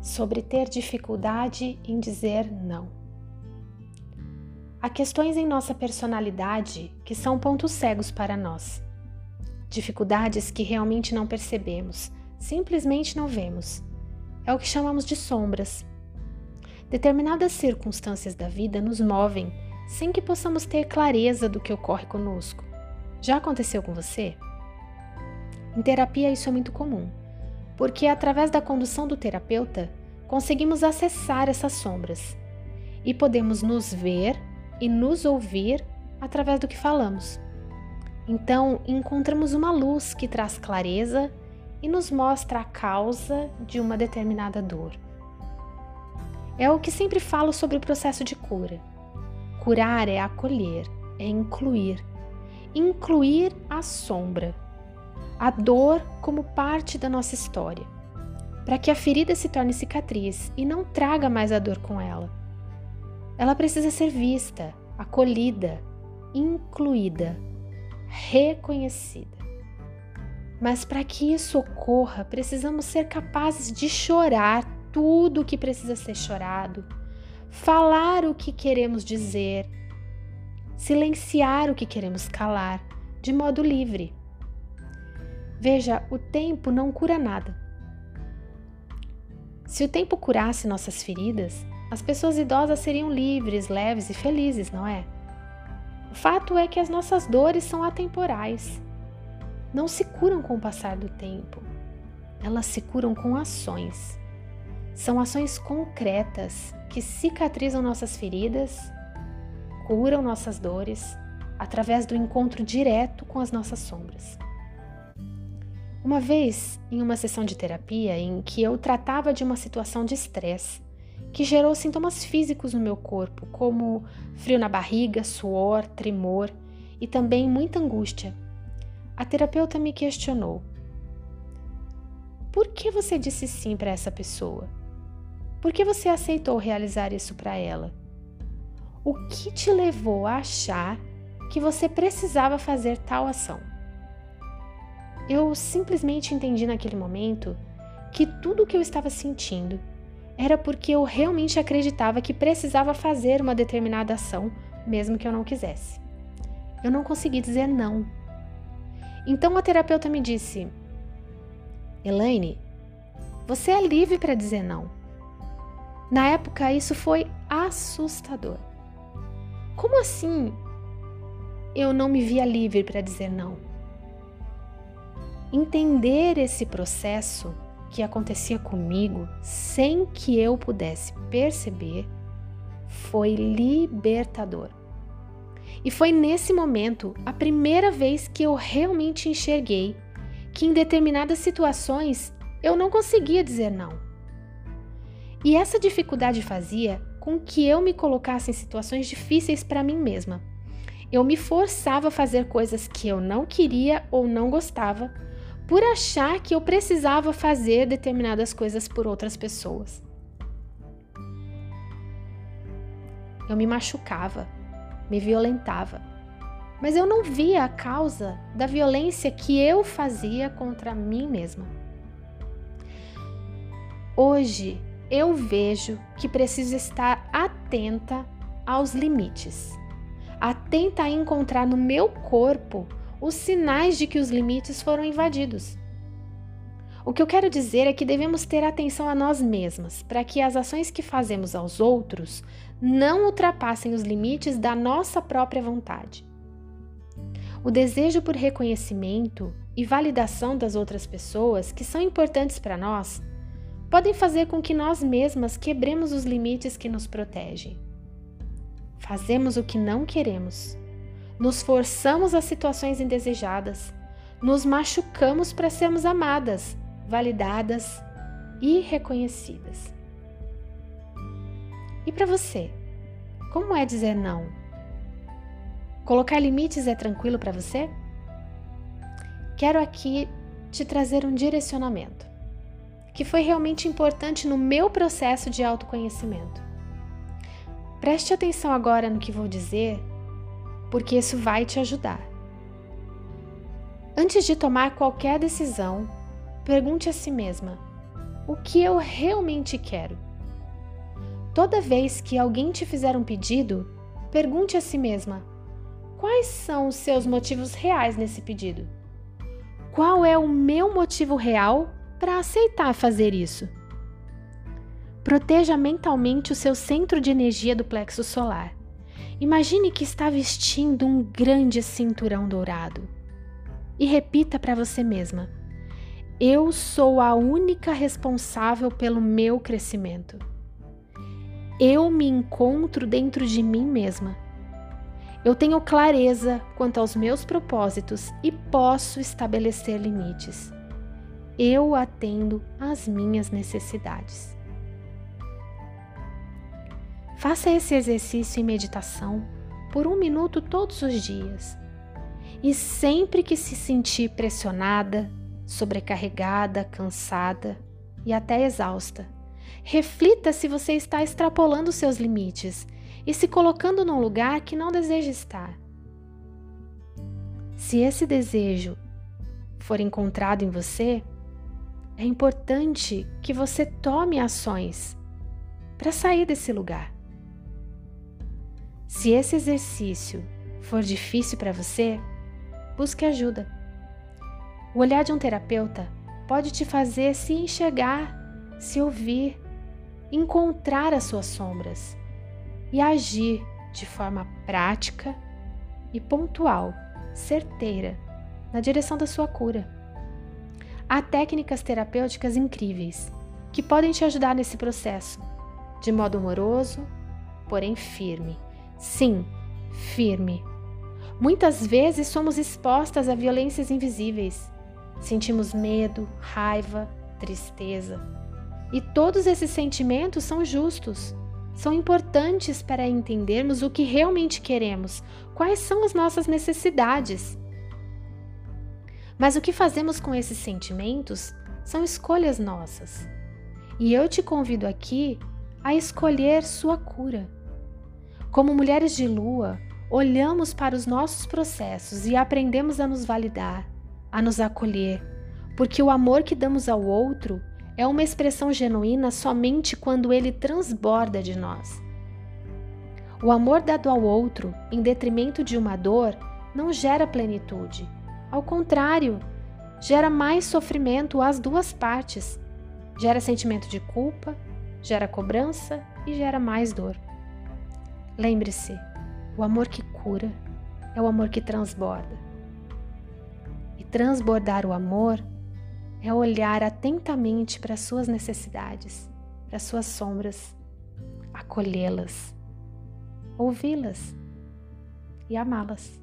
Sobre ter dificuldade em dizer não. Há questões em nossa personalidade que são pontos cegos para nós. Dificuldades que realmente não percebemos, simplesmente não vemos. É o que chamamos de sombras. Determinadas circunstâncias da vida nos movem sem que possamos ter clareza do que ocorre conosco. Já aconteceu com você? Em terapia, isso é muito comum, porque através da condução do terapeuta conseguimos acessar essas sombras e podemos nos ver e nos ouvir através do que falamos. Então, encontramos uma luz que traz clareza e nos mostra a causa de uma determinada dor. É o que sempre falo sobre o processo de cura. Curar é acolher, é incluir. Incluir a sombra, a dor como parte da nossa história, para que a ferida se torne cicatriz e não traga mais a dor com ela. Ela precisa ser vista, acolhida, incluída, reconhecida. Mas para que isso ocorra, precisamos ser capazes de chorar tudo o que precisa ser chorado, falar o que queremos dizer, silenciar o que queremos calar, de modo livre. Veja, o tempo não cura nada. Se o tempo curasse nossas feridas, as pessoas idosas seriam livres, leves e felizes, não é? O fato é que as nossas dores são atemporais. Não se curam com o passar do tempo. Elas se curam com ações. São ações concretas que cicatrizam nossas feridas, curam nossas dores através do encontro direto com as nossas sombras. Uma vez, em uma sessão de terapia em que eu tratava de uma situação de estresse, que gerou sintomas físicos no meu corpo, como frio na barriga, suor, tremor e também muita angústia. A terapeuta me questionou: Por que você disse sim para essa pessoa? Por que você aceitou realizar isso para ela? O que te levou a achar que você precisava fazer tal ação? Eu simplesmente entendi naquele momento que tudo o que eu estava sentindo era porque eu realmente acreditava que precisava fazer uma determinada ação, mesmo que eu não quisesse. Eu não consegui dizer não. Então a terapeuta me disse: Elaine, você é livre para dizer não. Na época, isso foi assustador. Como assim eu não me via livre para dizer não? Entender esse processo que acontecia comigo sem que eu pudesse perceber foi libertador. E foi nesse momento a primeira vez que eu realmente enxerguei que em determinadas situações eu não conseguia dizer não. E essa dificuldade fazia com que eu me colocasse em situações difíceis para mim mesma. Eu me forçava a fazer coisas que eu não queria ou não gostava por achar que eu precisava fazer determinadas coisas por outras pessoas. Eu me machucava, me violentava, mas eu não via a causa da violência que eu fazia contra mim mesma. Hoje eu vejo que preciso estar atenta aos limites, atenta a encontrar no meu corpo os sinais de que os limites foram invadidos. O que eu quero dizer é que devemos ter atenção a nós mesmas, para que as ações que fazemos aos outros não ultrapassem os limites da nossa própria vontade. O desejo por reconhecimento e validação das outras pessoas, que são importantes para nós, podem fazer com que nós mesmas quebremos os limites que nos protegem. Fazemos o que não queremos nos forçamos a situações indesejadas, nos machucamos para sermos amadas, validadas e reconhecidas. E para você, como é dizer não? Colocar limites é tranquilo para você? Quero aqui te trazer um direcionamento que foi realmente importante no meu processo de autoconhecimento. Preste atenção agora no que vou dizer porque isso vai te ajudar. Antes de tomar qualquer decisão, pergunte a si mesma: o que eu realmente quero? Toda vez que alguém te fizer um pedido, pergunte a si mesma: quais são os seus motivos reais nesse pedido? Qual é o meu motivo real para aceitar fazer isso? Proteja mentalmente o seu centro de energia do plexo solar. Imagine que está vestindo um grande cinturão dourado. E repita para você mesma: Eu sou a única responsável pelo meu crescimento. Eu me encontro dentro de mim mesma. Eu tenho clareza quanto aos meus propósitos e posso estabelecer limites. Eu atendo às minhas necessidades. Faça esse exercício em meditação por um minuto todos os dias. E sempre que se sentir pressionada, sobrecarregada, cansada e até exausta, reflita se você está extrapolando seus limites e se colocando num lugar que não deseja estar. Se esse desejo for encontrado em você, é importante que você tome ações para sair desse lugar. Se esse exercício for difícil para você, busque ajuda. O olhar de um terapeuta pode te fazer se enxergar, se ouvir, encontrar as suas sombras e agir de forma prática e pontual, certeira, na direção da sua cura. Há técnicas terapêuticas incríveis que podem te ajudar nesse processo, de modo amoroso, porém firme. Sim, firme. Muitas vezes somos expostas a violências invisíveis. Sentimos medo, raiva, tristeza. E todos esses sentimentos são justos. São importantes para entendermos o que realmente queremos, quais são as nossas necessidades. Mas o que fazemos com esses sentimentos são escolhas nossas. E eu te convido aqui a escolher sua cura. Como mulheres de lua, olhamos para os nossos processos e aprendemos a nos validar, a nos acolher, porque o amor que damos ao outro é uma expressão genuína somente quando ele transborda de nós. O amor dado ao outro, em detrimento de uma dor, não gera plenitude. Ao contrário, gera mais sofrimento às duas partes. Gera sentimento de culpa, gera cobrança e gera mais dor. Lembre-se, o amor que cura é o amor que transborda. E transbordar o amor é olhar atentamente para as suas necessidades, para as suas sombras, acolhê-las, ouvi-las e amá-las.